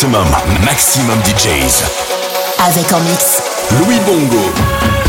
Maximum, maximum DJs. Avec en mix. Louis Bongo.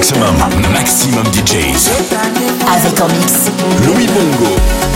Maximum, maximum DJs. Avec en mix. Louis Bongo.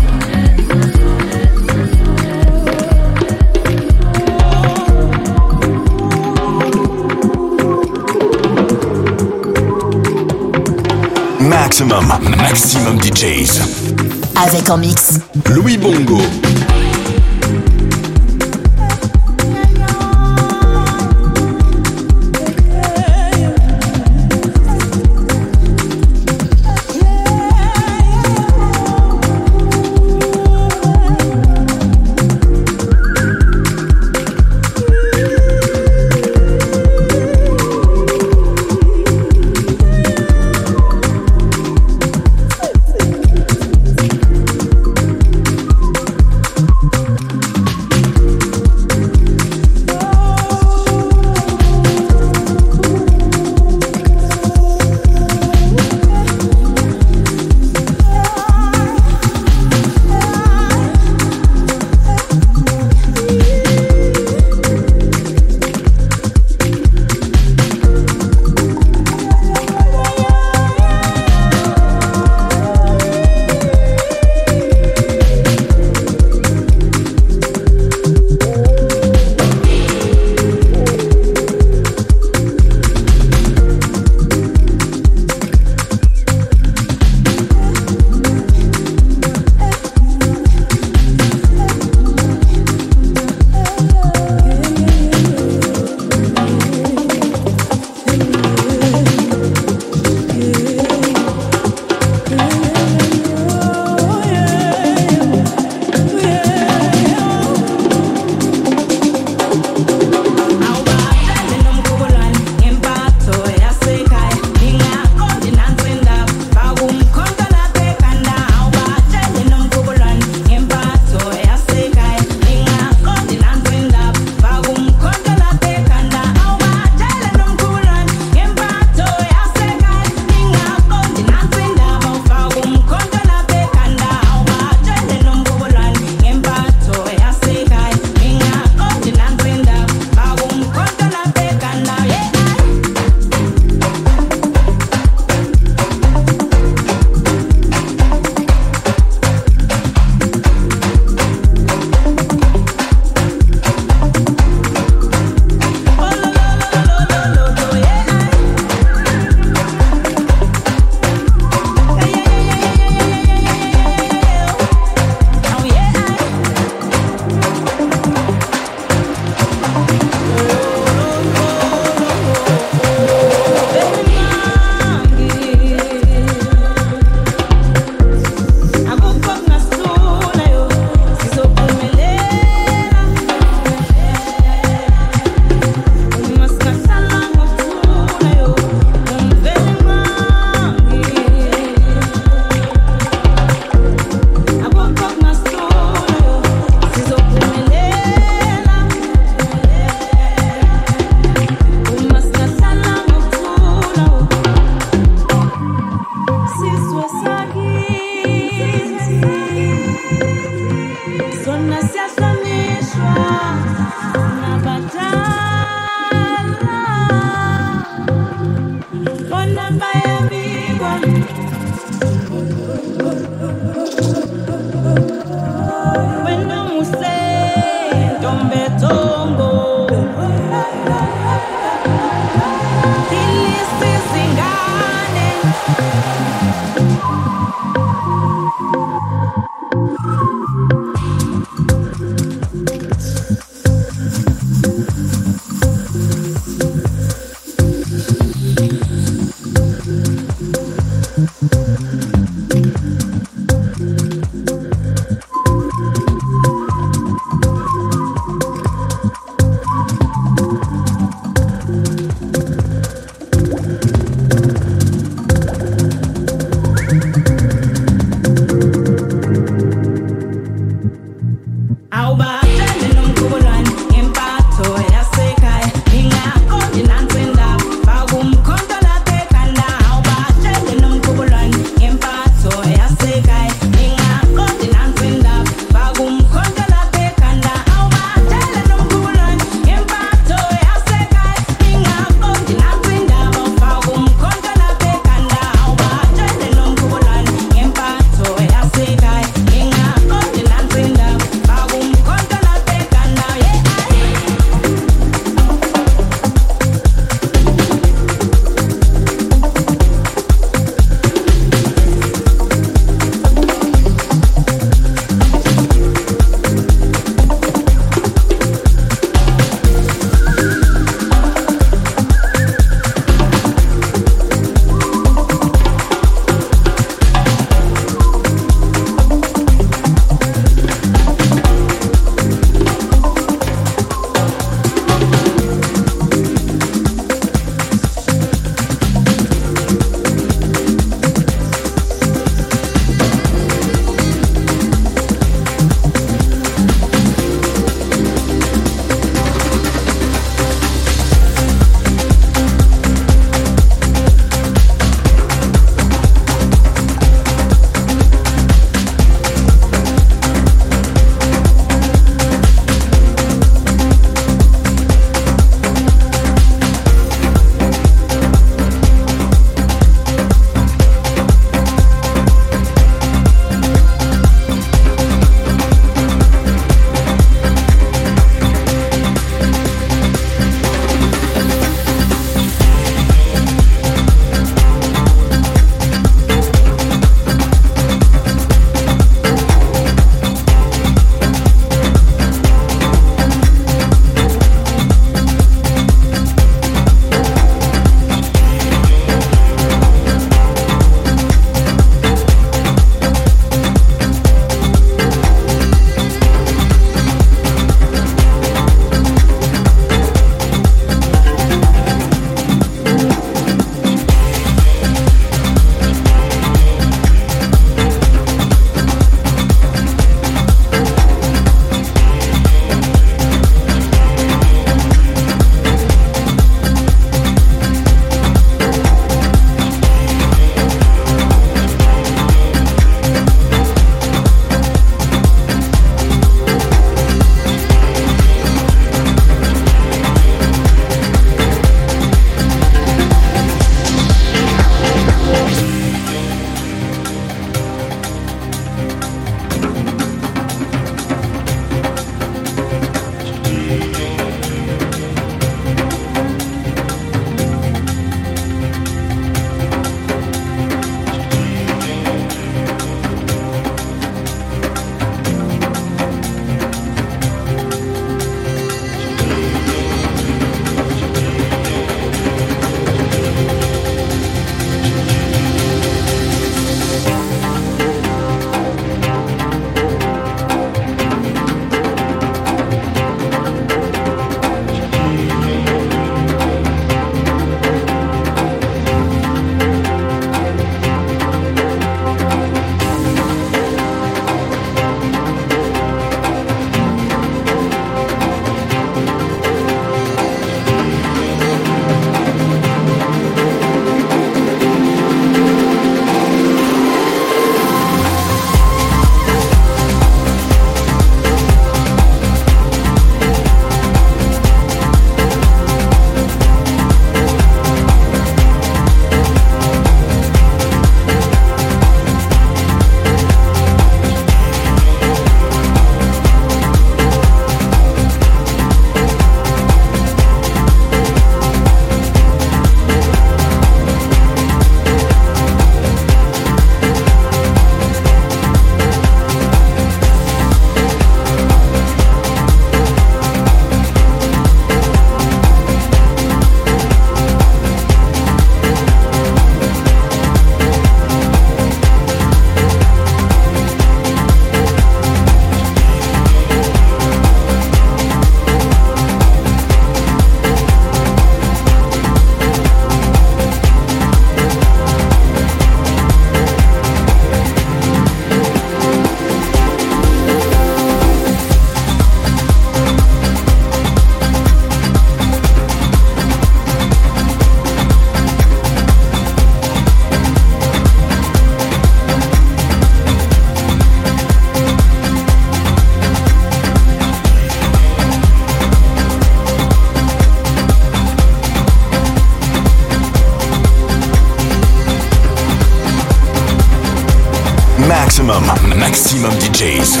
Maximum DJs.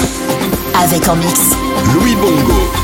Avec en mix. Louis Bongo.